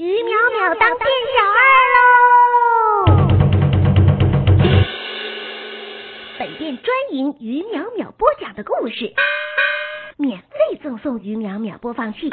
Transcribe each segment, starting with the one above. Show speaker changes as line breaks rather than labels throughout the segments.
于淼淼当店小二喽！本店专营于淼淼播讲的故事，免费赠送于淼淼播放器，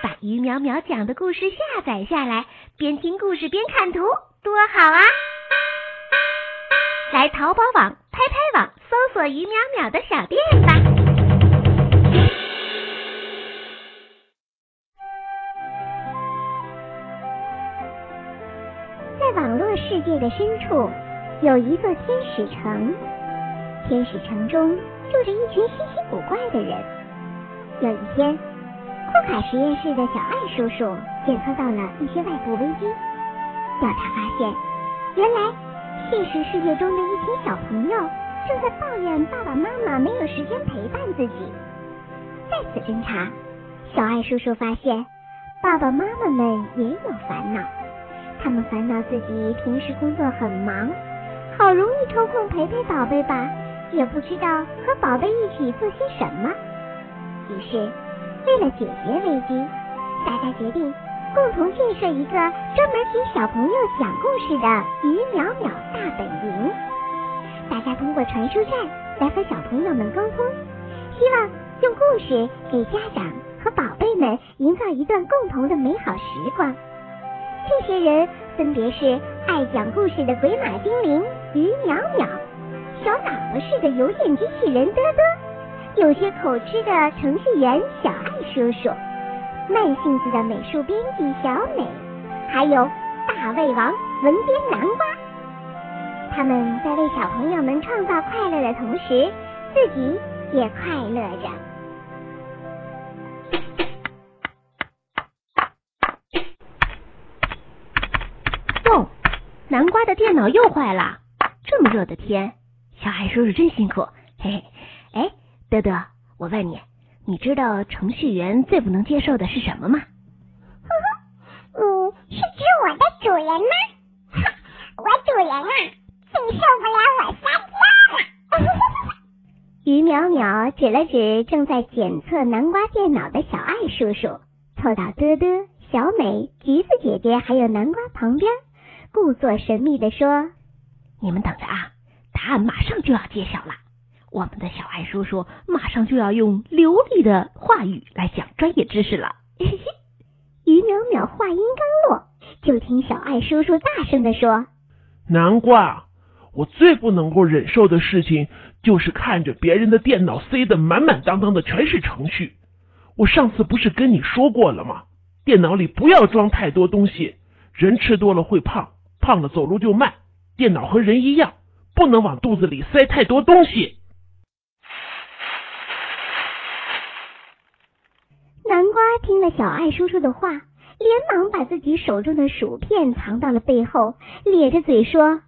把于淼淼讲的故事下载下来，边听故事边看图，多好啊！来淘宝网、拍拍网搜索于淼淼的小店吧。在网络世界的深处，有一座天使城。天使城中住着一群稀奇古怪的人。有一天，库卡实验室的小艾叔叔检测到了一些外部危机。调查发现，原来现实世界中的一群小朋友正在抱怨爸爸妈妈没有时间陪伴自己。再次侦查，小艾叔叔发现，爸爸妈妈们也有烦恼。他们烦恼自己平时工作很忙，好容易抽空陪陪宝贝吧，也不知道和宝贝一起做些什么。于是，为了解决危机，大家决定共同建设一个专门给小朋友讲故事的鱼淼淼大本营。大家通过传输站来和小朋友们沟通，希望用故事给家长和宝贝们营造一段共同的美好时光。这些人分别是爱讲故事的鬼马精灵鱼淼淼，小脑子似的邮件机器人嘚嘚，有些口吃的程序员小爱叔叔，慢性子的美术编辑小美，还有大胃王文编南瓜。他们在为小朋友们创造快乐的同时，自己也快乐着。南瓜的电脑又坏了，这么热的天，小海叔叔真辛苦，嘿嘿。哎，德德，我问你，你知道程序员最不能接受的是什么吗？
呵呵，你是指我的主人吗？我主人啊，最受不了我撒娇了。
于淼淼指了指正在检测南瓜电脑的小爱叔叔，凑到德德、小美、橘子姐姐还有南瓜旁边。故作神秘的说：“你们等着啊，答案马上就要揭晓了。我们的小爱叔叔马上就要用流利的话语来讲专业知识了。”于淼淼话音刚落，就听小爱叔叔大声的说：“
南瓜，我最不能够忍受的事情就是看着别人的电脑塞得满满当当的全是程序。我上次不是跟你说过了吗？电脑里不要装太多东西，人吃多了会胖。”胖了走路就慢，电脑和人一样，不能往肚子里塞太多东西。
南瓜听了小爱叔叔的话，连忙把自己手中的薯片藏到了背后，咧着嘴说：“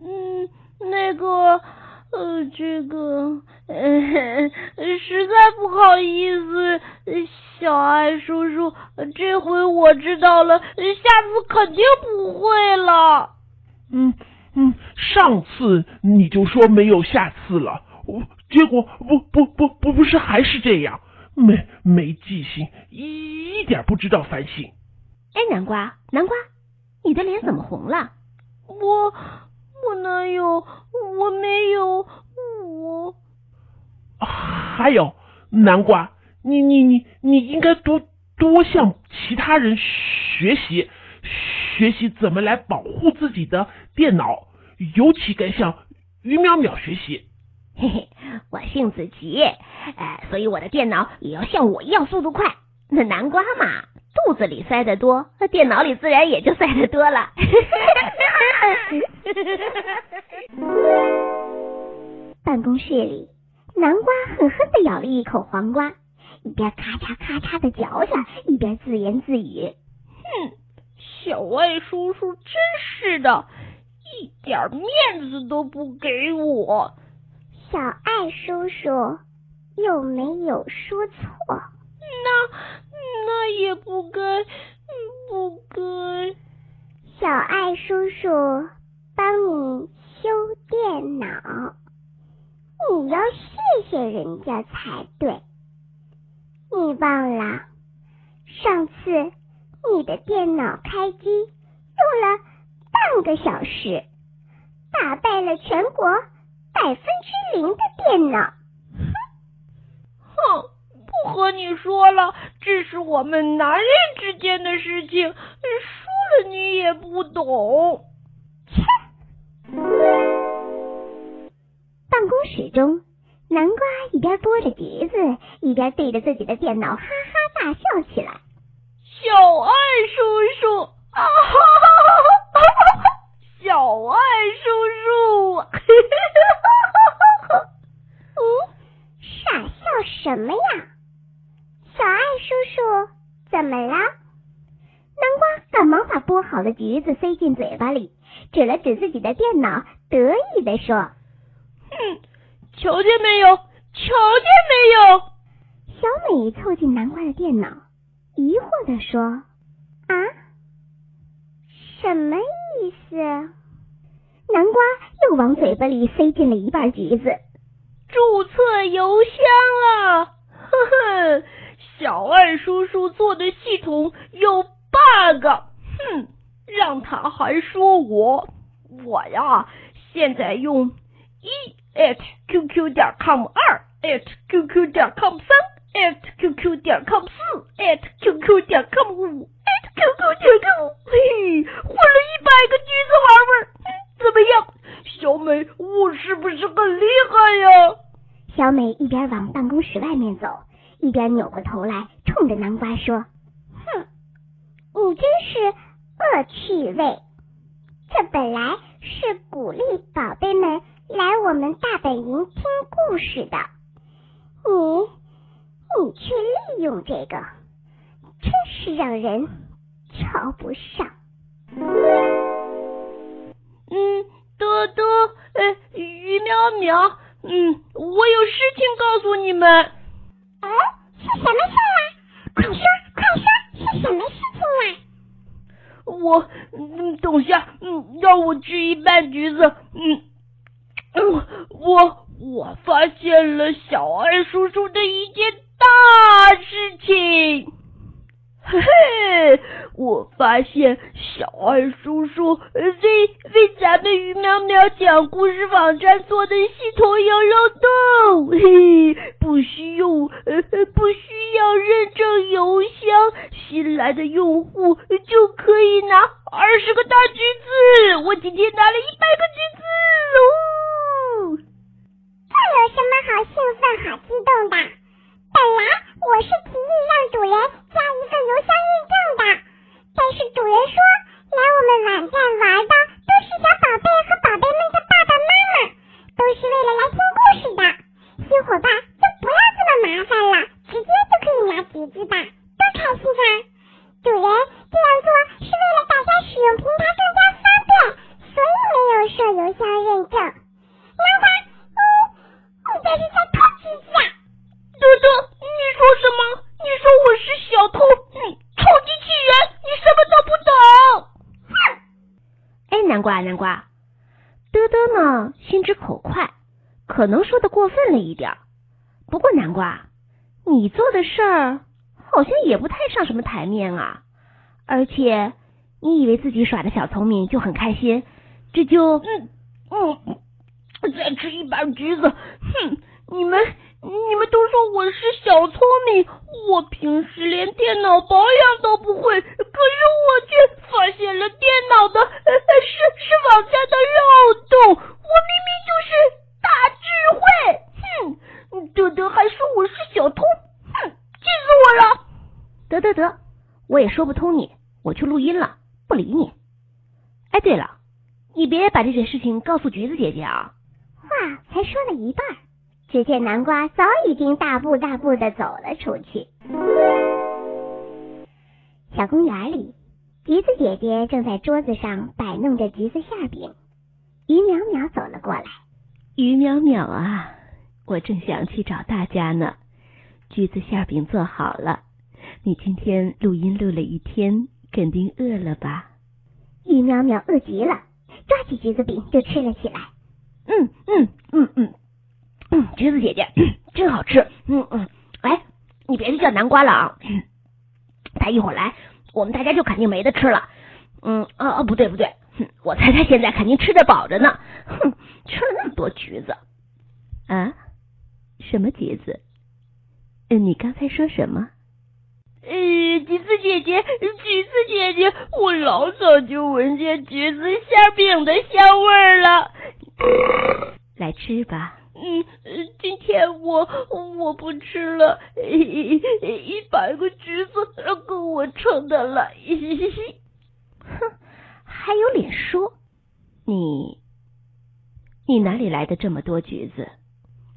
嗯，那个。”呃，这个，呃 实在不好意思，小爱叔叔，这回我知道了，下次肯定不会了。
嗯嗯，上次你就说没有下次了，结果不不不不不是还是这样，没没记性，一点不知道反省。
哎，南瓜，南瓜，你的脸怎么红了？
我。我哪有？我没有。我
还有南瓜，你你你你应该多多向其他人学习，学习怎么来保护自己的电脑，尤其该向于淼淼学习。
嘿嘿，我性子急，哎，所以我的电脑也要像我一样速度快。那南瓜嘛，肚子里塞得多，电脑里自然也就塞得多了。办公室里，南瓜狠狠的咬了一口黄瓜，一边咔嚓咔嚓的嚼着，一边自言自语：“
哼，小爱叔叔真是的，一点面子都不给我。
小爱叔叔又没有说错，
那那也不该，不该。
小爱叔叔帮你修电脑。”你要谢谢人家才对。你忘了上次
你的电脑开机用了半个小时，打败了全国百分之零的电脑。
哼，不和你说了，这是我们男人之间的事情，说了你也不懂。
切！办公室中，南瓜一边剥着橘子，一边对着自己的电脑哈哈大笑起来。
小爱叔叔，啊哈哈哈哈！小爱叔叔，嘿嘿
哈哈哈！嗯，傻笑什么呀？小爱叔叔，怎么了？南瓜赶忙把剥好的橘子塞进嘴巴里，指了指自己的电脑，得意地说：“
哼，瞧见没有？瞧见没有？”
小美凑近南瓜的电脑。疑惑的说：“啊，什么意思？”南瓜又往嘴巴里塞进了一半橘子。
注册邮箱啊！呵呵，小爱叔叔做的系统有 bug。哼，让他还说我，我呀，现在用一 at qq 点 com，二 at qq 点 com，三。at qq 点 com 四 at qq 点 com 五 at qq 点 com，嘿，混了一百个橘子玩玩，怎么样，小美，我是不是很厉害呀？
小美一边往办公室外面走，一边扭过头来，冲着南瓜说：“哼，你真是恶趣味！这本来是鼓励宝贝们来我们大本营听故事的，你。”你却利用这个，真是让人瞧不上。
嗯，多多，呃，于淼淼，嗯，我有事情告诉你们。
哦，是什么事啊？快说，快说，是什么事情啊？
我，嗯，等下，嗯，让我吃一半橘子，嗯，嗯，我我我发现了小爱叔叔的一件。大事情，嘿嘿！我发现小爱叔叔为为咱们鱼苗苗讲故事网站做的系统有漏洞，嘿，不需用呃不需要认证邮箱，新来的用户就可以拿二十个大橘子。我今天拿了一百个橘子哦！
这有什么好兴奋、好激动的？本来我是提议让主人加一份邮箱认证的，但是主人说来我们网站玩的都是小宝贝和宝贝们的爸爸妈妈，都是为了来听故事的。新伙伴就不要这么麻烦了，直接就可以拿橘子吧，多开心啊！主人这样做是为了大家使用平台更加方便，所以没有设邮箱认证。妈妈，嗯，你这是在偷橘子啊？
多多，你说什么？你说我是小偷？你臭机器人，你什么都不懂！
哼！哎，南瓜南瓜，嘚嘚呢？心直口快，可能说的过分了一点。不过南瓜，你做的事儿好像也不太上什么台面啊。而且你以为自己耍的小聪明就很开心，这就
嗯嗯，再吃一把橘子。哼，你们。你们都说我是小聪明，我平时连电脑保养都不会，可是我却发现了电脑的是是网站的漏洞，我明明就是大智慧，哼，德德还说我是小偷，哼，气死我了！
得得得，我也说不通你，我去录音了，不理你。哎，对了，你别把这件事情告诉橘子姐姐啊。话才说了一半。只见南瓜早已经大步大步的走了出去。小公园里，橘子姐姐正在桌子上摆弄着橘子馅饼。于淼淼走了过来，
于淼淼啊，我正想去找大家呢。橘子馅饼做好了，你今天录音录了一天，肯定饿了吧？
于淼淼饿极了，抓起橘子饼就吃了起来。
嗯嗯嗯嗯。嗯，橘子姐姐 真好吃。嗯嗯，哎，你别去叫南瓜了啊，他一会儿来，我们大家就肯定没得吃了。嗯，哦哦，不对不对，哼，我猜他现在肯定吃得饱着呢。哼，吃了那么多橘子。
啊？什么橘子？嗯，你刚才说什么？
呃，橘子姐姐，橘子姐姐，我老早就闻见橘子馅饼的香味了。
来吃吧。
嗯，今天我我不吃了，一一百个橘子够我撑的了。
哼，还有脸说？
你你哪里来的这么多橘子？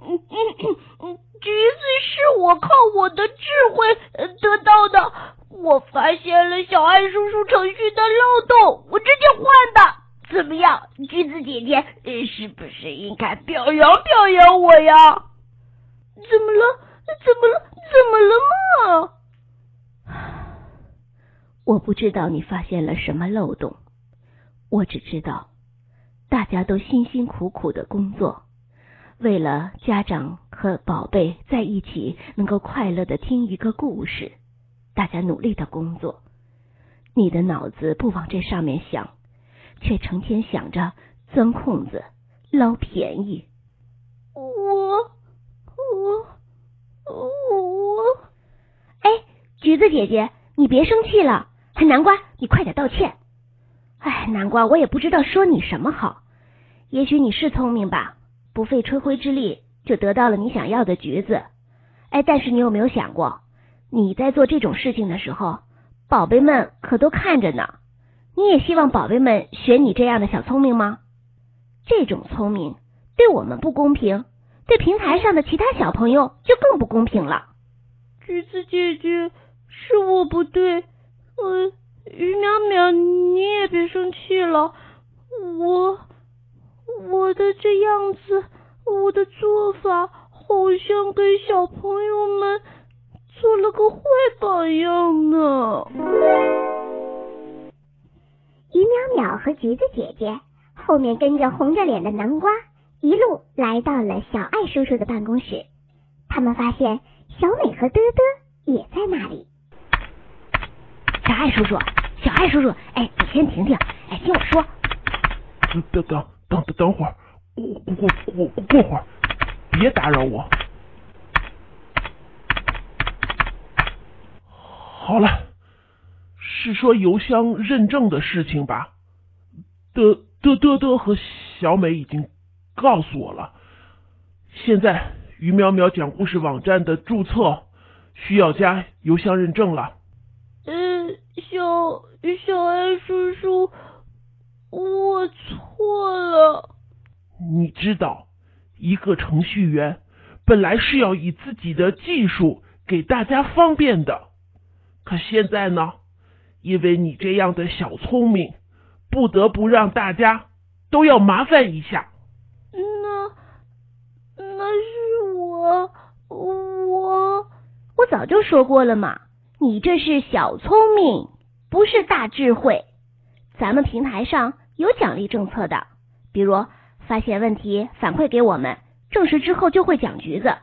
嗯嗯嗯嗯，橘子是我靠我的智慧得到的。我发现了小爱叔叔程序的漏洞，我直接换的。怎么样，橘子姐姐，是不是应该表扬表扬我呀？怎么了？怎么了？怎么了
嘛？我不知道你发现了什么漏洞，我只知道大家都辛辛苦苦的工作。为了家长和宝贝在一起能够快乐的听一个故事，大家努力的工作。你的脑子不往这上面想，却成天想着钻空子、捞便宜。
我我我，
哎，橘子姐姐，你别生气了。南瓜，你快点道歉。哎，南瓜，我也不知道说你什么好。也许你是聪明吧。不费吹灰之力就得到了你想要的橘子，哎，但是你有没有想过，你在做这种事情的时候，宝贝们可都看着呢。你也希望宝贝们学你这样的小聪明吗？这种聪明对我们不公平，对平台上的其他小朋友就更不公平了。
橘子姐姐，是我不对，呃，鱼苗苗，你也别生气了，我。我的这样子，我的做法好像给小朋友们做了个坏榜样呢。
于淼淼和橘子姐姐后面跟着红着脸的南瓜，一路来到了小爱叔叔的办公室。他们发现小美和嘚嘚也在那里。
小爱叔叔，小爱叔叔，哎，你先停停，哎，听我说。
等等。等等会儿，过过过过过会儿，别打扰我。好了，是说邮箱认证的事情吧？的的的的和小美已经告诉我了。现在于淼淼讲故事网站的注册需要加邮箱认证了。
嗯，小小爱叔叔。我错了。
你知道，一个程序员本来是要以自己的技术给大家方便的，可现在呢，因为你这样的小聪明，不得不让大家都要麻烦一下。
那那是我我
我早就说过了嘛，你这是小聪明，不是大智慧。咱们平台上。有奖励政策的，比如发现问题反馈给我们，证实之后就会奖橘子。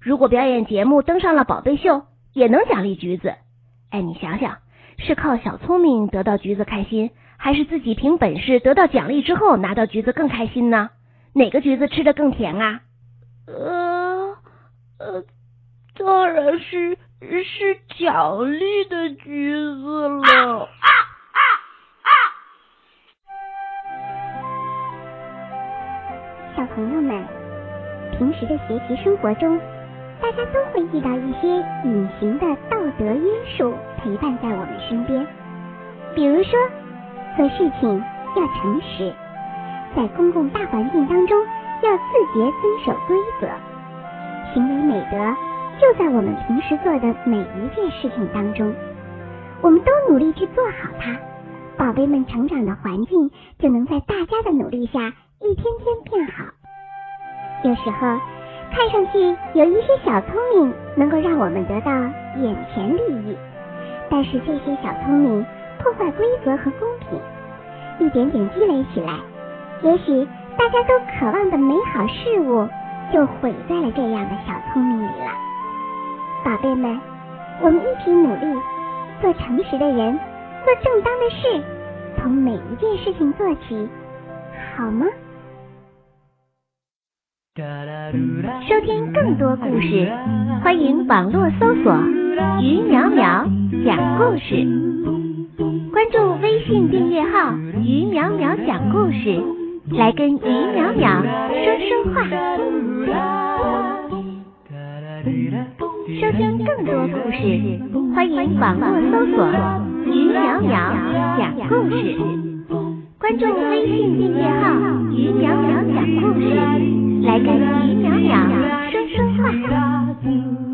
如果表演节目登上了宝贝秀，也能奖励橘子。哎，你想想，是靠小聪明得到橘子开心，还是自己凭本事得到奖励之后拿到橘子更开心呢？哪个橘子吃的更甜啊？
呃呃，当然是是奖励的橘子了。
小朋友们，平时的学习生活中，大家都会遇到一些隐形的道德约束陪伴在我们身边。比如说，做事情要诚实，在公共大环境当中要自觉遵守规则。行为美德就在我们平时做的每一件事情当中，我们都努力去做好它，宝贝们成长的环境就能在大家的努力下。一天天变好。有时候看上去有一些小聪明能够让我们得到眼前利益，但是这些小聪明破坏规则和公平，一点点积累起来，也许大家都渴望的美好事物就毁在了这样的小聪明里了。宝贝们，我们一起努力，做诚实的人，做正当的事，从每一件事情做起，好吗？
收听更多故事，欢迎网络搜索“于淼淼讲故事”，关注微信订阅号“于淼淼讲故事”，来跟于淼淼说说话。收听更多故事，欢迎网络搜索“于淼淼讲故事”，关注微信订阅号“于淼淼讲故事”。来跟余淼淼说说话。